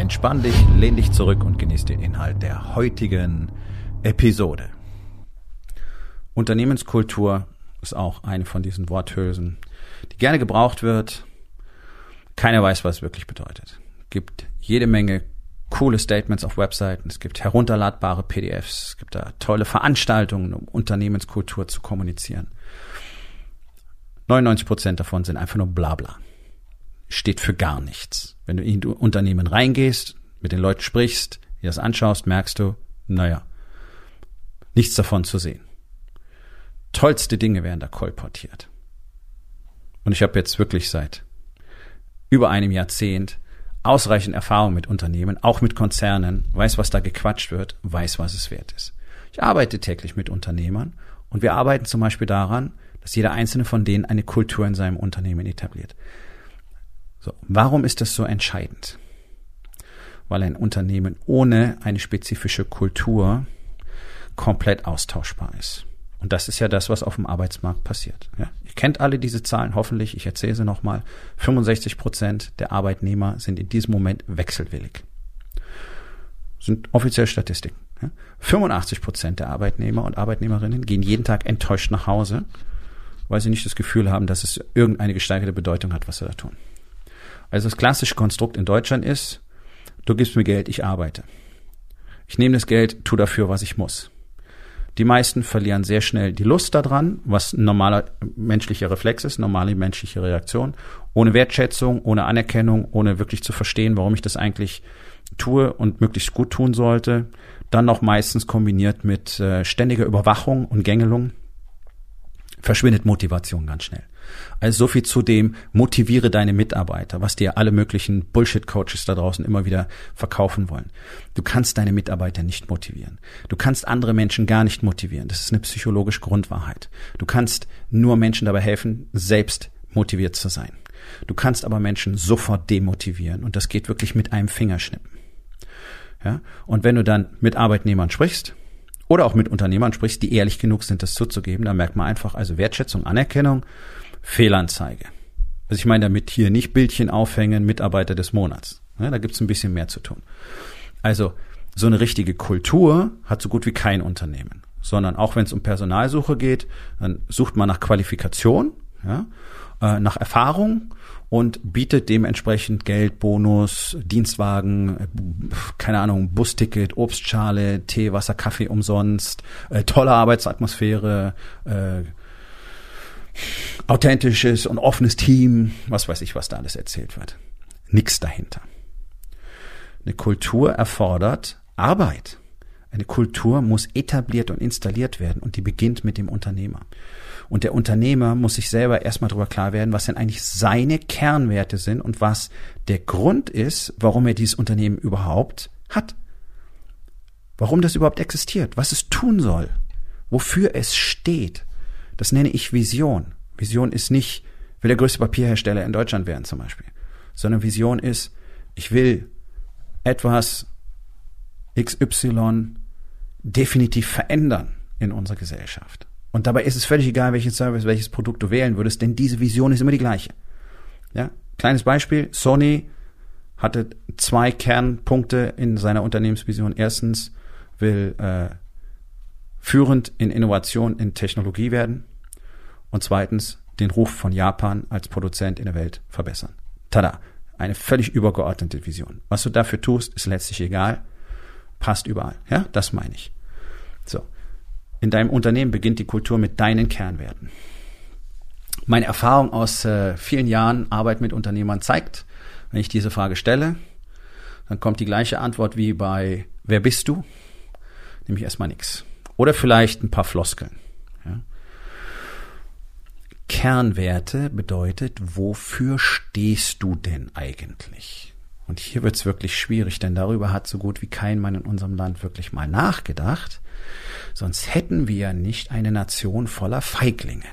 Entspann dich, lehn dich zurück und genieß den Inhalt der heutigen Episode. Unternehmenskultur ist auch eine von diesen Worthülsen, die gerne gebraucht wird. Keiner weiß, was es wirklich bedeutet. Es gibt jede Menge coole Statements auf Webseiten, es gibt herunterladbare PDFs, es gibt da tolle Veranstaltungen, um Unternehmenskultur zu kommunizieren. 99 Prozent davon sind einfach nur Blabla steht für gar nichts. Wenn du in ein Unternehmen reingehst, mit den Leuten sprichst, dir das anschaust, merkst du, naja, nichts davon zu sehen. Tollste Dinge werden da kolportiert. Und ich habe jetzt wirklich seit über einem Jahrzehnt ausreichend Erfahrung mit Unternehmen, auch mit Konzernen, weiß, was da gequatscht wird, weiß, was es wert ist. Ich arbeite täglich mit Unternehmern und wir arbeiten zum Beispiel daran, dass jeder einzelne von denen eine Kultur in seinem Unternehmen etabliert. So, warum ist das so entscheidend? Weil ein Unternehmen ohne eine spezifische Kultur komplett austauschbar ist. Und das ist ja das, was auf dem Arbeitsmarkt passiert. Ja, ihr kennt alle diese Zahlen, hoffentlich. Ich erzähle sie nochmal. 65 Prozent der Arbeitnehmer sind in diesem Moment wechselwillig. Sind offiziell Statistiken. Ja, 85 Prozent der Arbeitnehmer und Arbeitnehmerinnen gehen jeden Tag enttäuscht nach Hause, weil sie nicht das Gefühl haben, dass es irgendeine gesteigerte Bedeutung hat, was sie da tun. Also das klassische Konstrukt in Deutschland ist, du gibst mir Geld, ich arbeite. Ich nehme das Geld, tu dafür, was ich muss. Die meisten verlieren sehr schnell die Lust daran, was ein normaler menschlicher Reflex ist, normale menschliche Reaktion, ohne Wertschätzung, ohne Anerkennung, ohne wirklich zu verstehen, warum ich das eigentlich tue und möglichst gut tun sollte. Dann noch meistens kombiniert mit äh, ständiger Überwachung und Gängelung verschwindet Motivation ganz schnell. Also so viel zu dem, motiviere deine Mitarbeiter, was dir alle möglichen Bullshit-Coaches da draußen immer wieder verkaufen wollen. Du kannst deine Mitarbeiter nicht motivieren. Du kannst andere Menschen gar nicht motivieren. Das ist eine psychologische Grundwahrheit. Du kannst nur Menschen dabei helfen, selbst motiviert zu sein. Du kannst aber Menschen sofort demotivieren und das geht wirklich mit einem Fingerschnippen. Ja? Und wenn du dann mit Arbeitnehmern sprichst, oder auch mit Unternehmern sprichst, die ehrlich genug sind, das zuzugeben, dann merkt man einfach, also Wertschätzung, Anerkennung Fehlanzeige. Also ich meine damit hier nicht Bildchen aufhängen, Mitarbeiter des Monats. Ja, da gibt's ein bisschen mehr zu tun. Also so eine richtige Kultur hat so gut wie kein Unternehmen, sondern auch wenn es um Personalsuche geht, dann sucht man nach Qualifikation, ja, äh, nach Erfahrung und bietet dementsprechend Geld, Bonus, Dienstwagen, äh, keine Ahnung, Busticket, Obstschale, Tee, Wasser, Kaffee umsonst, äh, tolle Arbeitsatmosphäre, äh, authentisches und offenes Team, was weiß ich, was da alles erzählt wird. Nix dahinter. Eine Kultur erfordert Arbeit. Eine Kultur muss etabliert und installiert werden und die beginnt mit dem Unternehmer. Und der Unternehmer muss sich selber erstmal darüber klar werden, was denn eigentlich seine Kernwerte sind und was der Grund ist, warum er dieses Unternehmen überhaupt hat. Warum das überhaupt existiert, was es tun soll, wofür es steht. Das nenne ich Vision. Vision ist nicht, will der größte Papierhersteller in Deutschland werden zum Beispiel, sondern Vision ist, ich will etwas XY definitiv verändern in unserer Gesellschaft. Und dabei ist es völlig egal, welchen Service, welches Produkt du wählen würdest, denn diese Vision ist immer die gleiche. Ja? Kleines Beispiel, Sony hatte zwei Kernpunkte in seiner Unternehmensvision. Erstens will äh, führend in Innovation in Technologie werden und zweitens den Ruf von Japan als Produzent in der Welt verbessern. Tada! Eine völlig übergeordnete Vision. Was du dafür tust, ist letztlich egal. Passt überall. Ja, das meine ich. So. In deinem Unternehmen beginnt die Kultur mit deinen Kernwerten. Meine Erfahrung aus äh, vielen Jahren Arbeit mit Unternehmern zeigt, wenn ich diese Frage stelle, dann kommt die gleiche Antwort wie bei Wer bist du? Nämlich erstmal nichts. Oder vielleicht ein paar Floskeln. Kernwerte bedeutet, wofür stehst du denn eigentlich? Und hier wird's wirklich schwierig, denn darüber hat so gut wie kein Mann in unserem Land wirklich mal nachgedacht. Sonst hätten wir ja nicht eine Nation voller Feiglinge.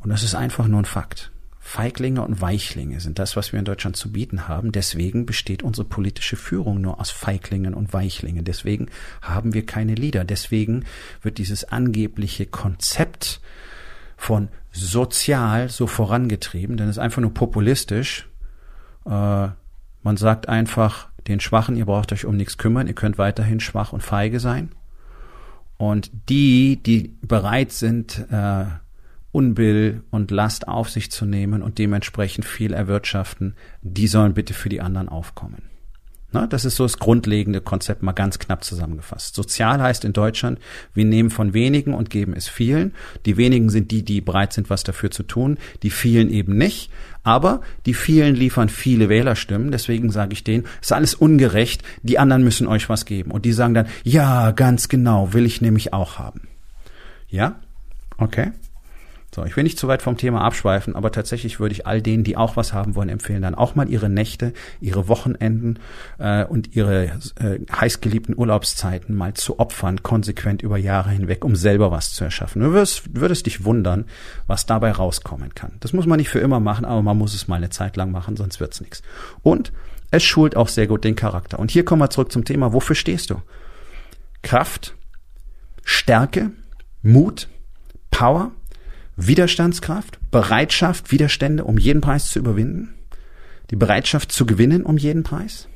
Und das ist einfach nur ein Fakt. Feiglinge und Weichlinge sind das, was wir in Deutschland zu bieten haben. Deswegen besteht unsere politische Führung nur aus Feiglingen und Weichlingen. Deswegen haben wir keine Leader. Deswegen wird dieses angebliche Konzept von sozial so vorangetrieben, denn es ist einfach nur populistisch. Äh, man sagt einfach den Schwachen, ihr braucht euch um nichts kümmern, ihr könnt weiterhin schwach und feige sein. Und die, die bereit sind, äh, Unbill und Last auf sich zu nehmen und dementsprechend viel erwirtschaften, die sollen bitte für die anderen aufkommen. Na, das ist so das grundlegende Konzept mal ganz knapp zusammengefasst. Sozial heißt in Deutschland, wir nehmen von wenigen und geben es vielen. Die wenigen sind die, die bereit sind, was dafür zu tun. Die vielen eben nicht. Aber die vielen liefern viele Wählerstimmen. Deswegen sage ich denen, ist alles ungerecht. Die anderen müssen euch was geben. Und die sagen dann, ja, ganz genau, will ich nämlich auch haben. Ja? Okay. So, ich will nicht zu weit vom Thema abschweifen, aber tatsächlich würde ich all denen, die auch was haben wollen, empfehlen, dann auch mal ihre Nächte, ihre Wochenenden äh, und ihre äh, heißgeliebten Urlaubszeiten mal zu opfern, konsequent über Jahre hinweg, um selber was zu erschaffen. Du würdest, würdest dich wundern, was dabei rauskommen kann. Das muss man nicht für immer machen, aber man muss es mal eine Zeit lang machen, sonst wird's nichts. Und es schult auch sehr gut den Charakter. Und hier kommen wir zurück zum Thema, wofür stehst du? Kraft, Stärke, Mut, Power, Widerstandskraft, Bereitschaft, Widerstände um jeden Preis zu überwinden, die Bereitschaft zu gewinnen um jeden Preis,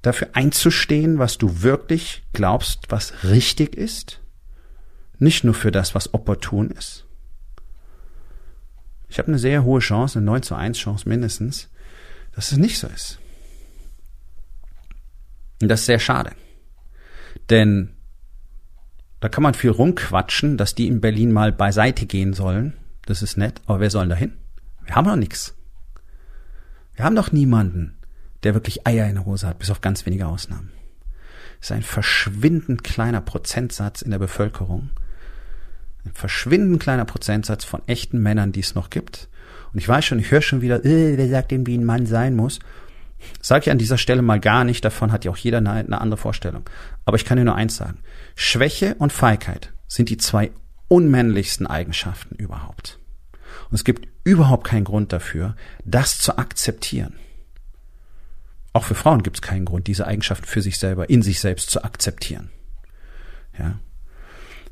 dafür einzustehen, was du wirklich glaubst, was richtig ist, nicht nur für das, was opportun ist. Ich habe eine sehr hohe Chance, eine 9 zu 1 Chance mindestens, dass es nicht so ist. Und das ist sehr schade. Denn da kann man viel rumquatschen, dass die in Berlin mal beiseite gehen sollen. Das ist nett, aber wer soll da hin? Wir haben doch nichts. Wir haben doch niemanden, der wirklich Eier in der Hose hat, bis auf ganz wenige Ausnahmen. Es ist ein verschwindend kleiner Prozentsatz in der Bevölkerung. Ein verschwindend kleiner Prozentsatz von echten Männern, die es noch gibt. Und ich weiß schon, ich höre schon wieder, äh, wer sagt denn, wie ein Mann sein muss? Sage ich an dieser Stelle mal gar nicht, davon hat ja auch jeder eine, andere Vorstellung. Aber ich kann dir nur eins sagen. Schwäche und Feigheit sind die zwei unmännlichsten Eigenschaften überhaupt. Und es gibt überhaupt keinen Grund dafür, das zu akzeptieren. Auch für Frauen gibt es keinen Grund, diese Eigenschaften für sich selber, in sich selbst zu akzeptieren. Ja.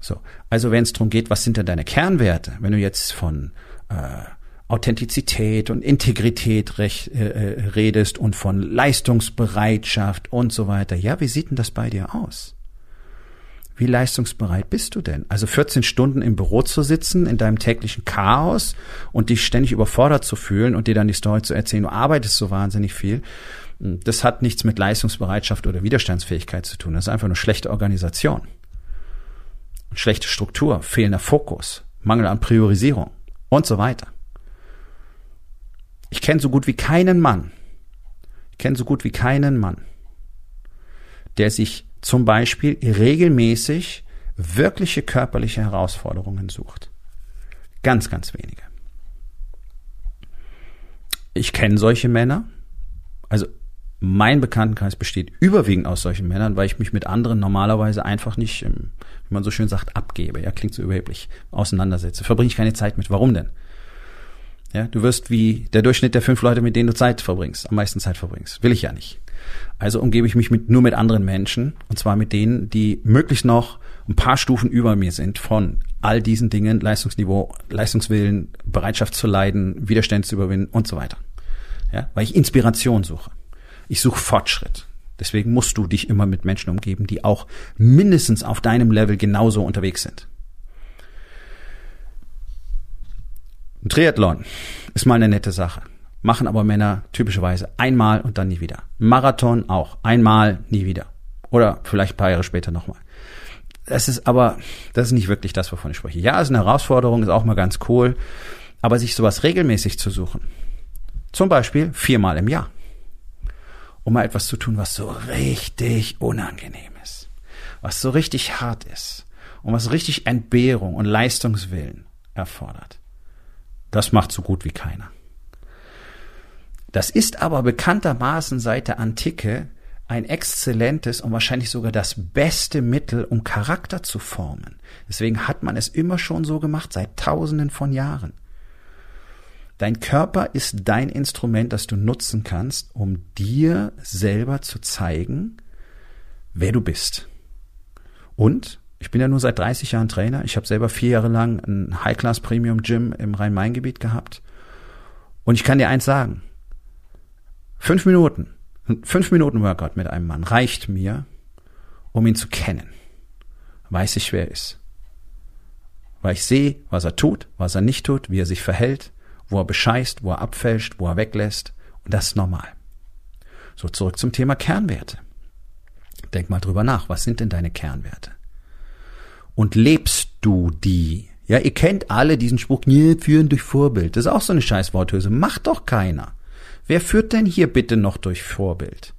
So. Also wenn es darum geht, was sind denn deine Kernwerte? Wenn du jetzt von äh, Authentizität und Integrität recht, äh, äh, redest und von Leistungsbereitschaft und so weiter. Ja, wie sieht denn das bei dir aus? Wie leistungsbereit bist du denn? Also 14 Stunden im Büro zu sitzen, in deinem täglichen Chaos und dich ständig überfordert zu fühlen und dir dann die Story zu erzählen, du arbeitest so wahnsinnig viel. Das hat nichts mit Leistungsbereitschaft oder Widerstandsfähigkeit zu tun. Das ist einfach nur schlechte Organisation. Schlechte Struktur, fehlender Fokus, Mangel an Priorisierung und so weiter. Ich kenne so gut wie keinen Mann, ich kenne so gut wie keinen Mann, der sich zum Beispiel regelmäßig wirkliche körperliche Herausforderungen sucht. Ganz, ganz wenige. Ich kenne solche Männer. Also mein Bekanntenkreis besteht überwiegend aus solchen Männern, weil ich mich mit anderen normalerweise einfach nicht, ähm, wie man so schön sagt, abgebe. Ja, klingt so überheblich, auseinandersetze. Verbringe ich keine Zeit mit. Warum denn? Ja, du wirst wie der Durchschnitt der fünf Leute, mit denen du Zeit verbringst, am meisten Zeit verbringst. Will ich ja nicht. Also umgebe ich mich mit, nur mit anderen Menschen, und zwar mit denen, die möglichst noch ein paar Stufen über mir sind von all diesen Dingen, Leistungsniveau, Leistungswillen, Bereitschaft zu leiden, Widerstände zu überwinden und so weiter. Ja, weil ich Inspiration suche. Ich suche Fortschritt. Deswegen musst du dich immer mit Menschen umgeben, die auch mindestens auf deinem Level genauso unterwegs sind. Ein Triathlon ist mal eine nette Sache. Machen aber Männer typischerweise einmal und dann nie wieder. Marathon auch. Einmal, nie wieder. Oder vielleicht ein paar Jahre später nochmal. Das ist aber, das ist nicht wirklich das, wovon ich spreche. Ja, ist eine Herausforderung, ist auch mal ganz cool. Aber sich sowas regelmäßig zu suchen. Zum Beispiel viermal im Jahr. Um mal etwas zu tun, was so richtig unangenehm ist. Was so richtig hart ist. Und was richtig Entbehrung und Leistungswillen erfordert. Das macht so gut wie keiner. Das ist aber bekanntermaßen seit der Antike ein exzellentes und wahrscheinlich sogar das beste Mittel, um Charakter zu formen. Deswegen hat man es immer schon so gemacht, seit tausenden von Jahren. Dein Körper ist dein Instrument, das du nutzen kannst, um dir selber zu zeigen, wer du bist. Und ich bin ja nur seit 30 Jahren Trainer. Ich habe selber vier Jahre lang ein High-Class Premium Gym im Rhein-Main-Gebiet gehabt. Und ich kann dir eins sagen. Fünf Minuten, fünf Minuten Workout mit einem Mann reicht mir, um ihn zu kennen. Weiß ich, wer er ist. Weil ich sehe, was er tut, was er nicht tut, wie er sich verhält, wo er bescheißt, wo er abfälscht, wo er weglässt. Und das ist normal. So, zurück zum Thema Kernwerte. Denk mal drüber nach. Was sind denn deine Kernwerte? Und lebst du die? Ja, ihr kennt alle diesen Spruch, nee, führen durch Vorbild. Das ist auch so eine scheiß Worthülse. Macht doch keiner. Wer führt denn hier bitte noch durch Vorbild?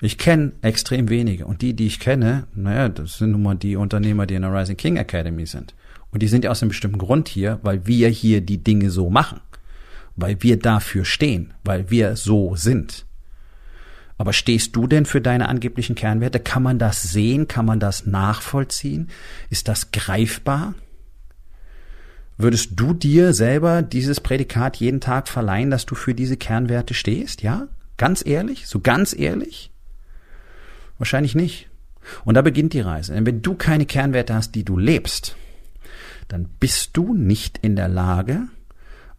Ich kenne extrem wenige. Und die, die ich kenne, naja, das sind nun mal die Unternehmer, die in der Rising King Academy sind. Und die sind ja aus einem bestimmten Grund hier, weil wir hier die Dinge so machen. Weil wir dafür stehen. Weil wir so sind. Aber stehst du denn für deine angeblichen Kernwerte? Kann man das sehen? Kann man das nachvollziehen? Ist das greifbar? Würdest du dir selber dieses Prädikat jeden Tag verleihen, dass du für diese Kernwerte stehst? Ja? Ganz ehrlich? So ganz ehrlich? Wahrscheinlich nicht. Und da beginnt die Reise. Denn wenn du keine Kernwerte hast, die du lebst, dann bist du nicht in der Lage,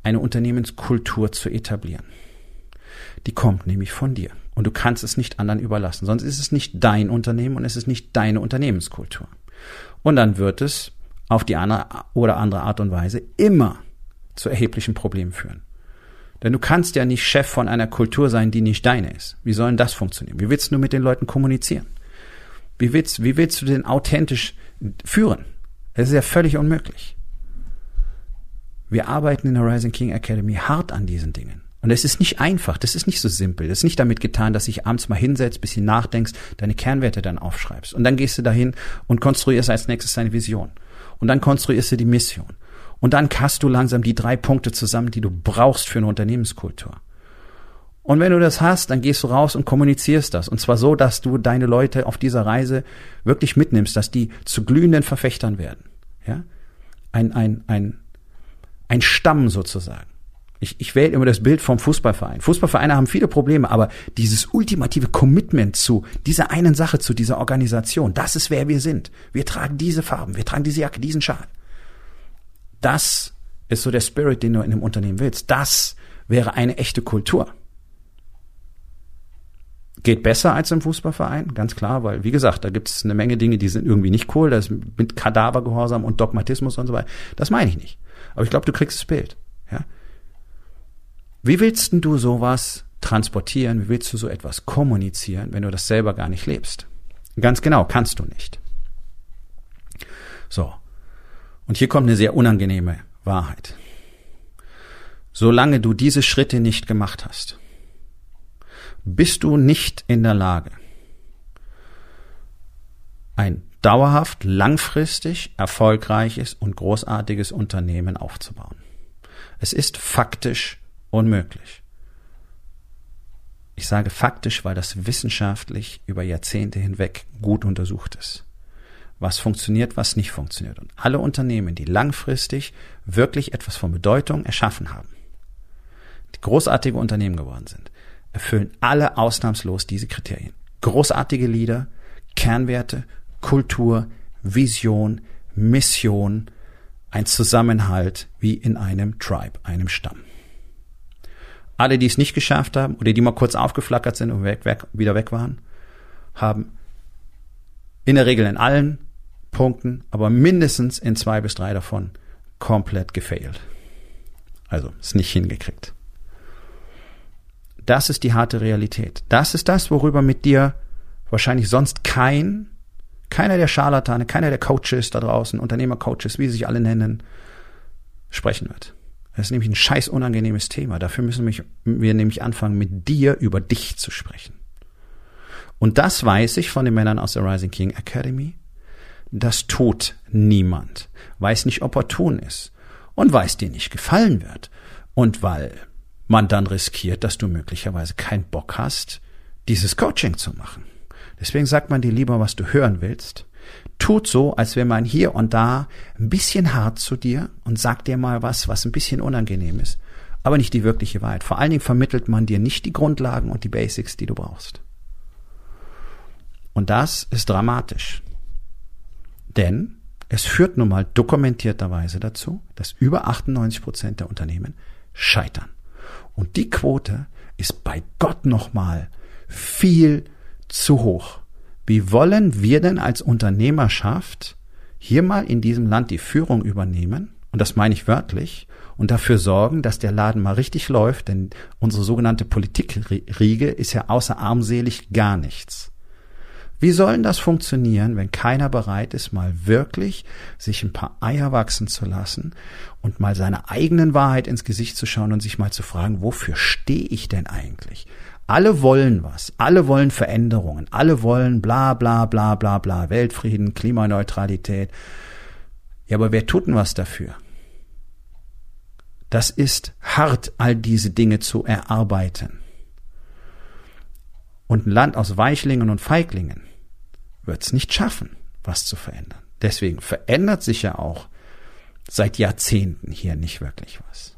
eine Unternehmenskultur zu etablieren. Die kommt nämlich von dir. Und du kannst es nicht anderen überlassen. Sonst ist es nicht dein Unternehmen und es ist nicht deine Unternehmenskultur. Und dann wird es auf die eine oder andere Art und Weise immer zu erheblichen Problemen führen. Denn du kannst ja nicht Chef von einer Kultur sein, die nicht deine ist. Wie soll denn das funktionieren? Wie willst du mit den Leuten kommunizieren? Wie willst, wie willst du den authentisch führen? Das ist ja völlig unmöglich. Wir arbeiten in der Rising King Academy hart an diesen Dingen. Und es ist nicht einfach, das ist nicht so simpel. Das ist nicht damit getan, dass sich abends mal hinsetzt, bisschen nachdenkst, deine Kernwerte dann aufschreibst. Und dann gehst du dahin und konstruierst als nächstes deine Vision. Und dann konstruierst du die Mission. Und dann hast du langsam die drei Punkte zusammen, die du brauchst für eine Unternehmenskultur. Und wenn du das hast, dann gehst du raus und kommunizierst das. Und zwar so, dass du deine Leute auf dieser Reise wirklich mitnimmst, dass die zu glühenden Verfechtern werden. Ja? Ein, ein, ein, ein Stamm sozusagen. Ich, ich wähle immer das Bild vom Fußballverein. Fußballvereine haben viele Probleme, aber dieses ultimative Commitment zu dieser einen Sache, zu dieser Organisation, das ist wer wir sind. Wir tragen diese Farben, wir tragen diese Jacke, diesen Schal. Das ist so der Spirit, den du in einem Unternehmen willst. Das wäre eine echte Kultur. Geht besser als im Fußballverein, ganz klar, weil, wie gesagt, da gibt es eine Menge Dinge, die sind irgendwie nicht cool, das mit Kadavergehorsam und Dogmatismus und so weiter. Das meine ich nicht. Aber ich glaube, du kriegst das Bild. Ja? Wie willst denn du sowas transportieren? Wie willst du so etwas kommunizieren, wenn du das selber gar nicht lebst? Ganz genau, kannst du nicht. So. Und hier kommt eine sehr unangenehme Wahrheit. Solange du diese Schritte nicht gemacht hast, bist du nicht in der Lage, ein dauerhaft, langfristig erfolgreiches und großartiges Unternehmen aufzubauen. Es ist faktisch unmöglich. Ich sage faktisch, weil das wissenschaftlich über Jahrzehnte hinweg gut untersucht ist. Was funktioniert, was nicht funktioniert. Und alle Unternehmen, die langfristig wirklich etwas von Bedeutung erschaffen haben, die großartige Unternehmen geworden sind, erfüllen alle ausnahmslos diese Kriterien. Großartige Leader, Kernwerte, Kultur, Vision, Mission, ein Zusammenhalt wie in einem Tribe, einem Stamm. Alle, die es nicht geschafft haben oder die mal kurz aufgeflackert sind und weg, weg, wieder weg waren, haben in der Regel in allen Punkten, aber mindestens in zwei bis drei davon komplett gefailt. Also es nicht hingekriegt. Das ist die harte Realität. Das ist das, worüber mit dir wahrscheinlich sonst kein, keiner der Scharlatane, keiner der Coaches da draußen, Unternehmercoaches, wie sie sich alle nennen, sprechen wird. Das ist nämlich ein scheiß unangenehmes Thema. Dafür müssen wir nämlich anfangen, mit dir über dich zu sprechen. Und das weiß ich von den Männern aus der Rising King Academy. Das tut niemand. Weiß nicht, opportun ist. Und weiß dir nicht gefallen wird. Und weil man dann riskiert, dass du möglicherweise keinen Bock hast, dieses Coaching zu machen. Deswegen sagt man dir lieber, was du hören willst. Tut so, als wäre man hier und da ein bisschen hart zu dir und sagt dir mal was, was ein bisschen unangenehm ist, aber nicht die wirkliche Wahrheit. Vor allen Dingen vermittelt man dir nicht die Grundlagen und die Basics, die du brauchst. Und das ist dramatisch. Denn es führt nun mal dokumentierterweise dazu, dass über 98 Prozent der Unternehmen scheitern. Und die Quote ist bei Gott nochmal viel zu hoch. Wie wollen wir denn als Unternehmerschaft hier mal in diesem Land die Führung übernehmen? Und das meine ich wörtlich. Und dafür sorgen, dass der Laden mal richtig läuft, denn unsere sogenannte Politikriege ist ja außer armselig gar nichts. Wie sollen das funktionieren, wenn keiner bereit ist, mal wirklich sich ein paar Eier wachsen zu lassen und mal seiner eigenen Wahrheit ins Gesicht zu schauen und sich mal zu fragen, wofür stehe ich denn eigentlich? Alle wollen was, alle wollen Veränderungen, alle wollen bla bla bla bla bla, Weltfrieden, Klimaneutralität. Ja, aber wer tut denn was dafür? Das ist hart, all diese Dinge zu erarbeiten. Und ein Land aus Weichlingen und Feiglingen wird es nicht schaffen, was zu verändern. Deswegen verändert sich ja auch seit Jahrzehnten hier nicht wirklich was.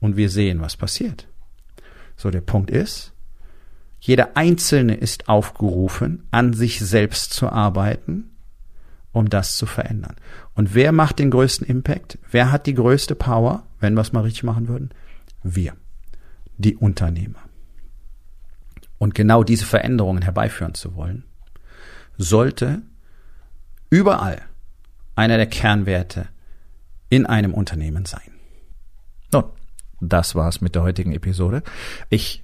Und wir sehen, was passiert. So, der Punkt ist, jeder Einzelne ist aufgerufen, an sich selbst zu arbeiten, um das zu verändern. Und wer macht den größten Impact? Wer hat die größte Power, wenn wir es mal richtig machen würden? Wir, die Unternehmer. Und genau diese Veränderungen herbeiführen zu wollen, sollte überall einer der Kernwerte in einem Unternehmen sein. Nun, das war's mit der heutigen Episode. Ich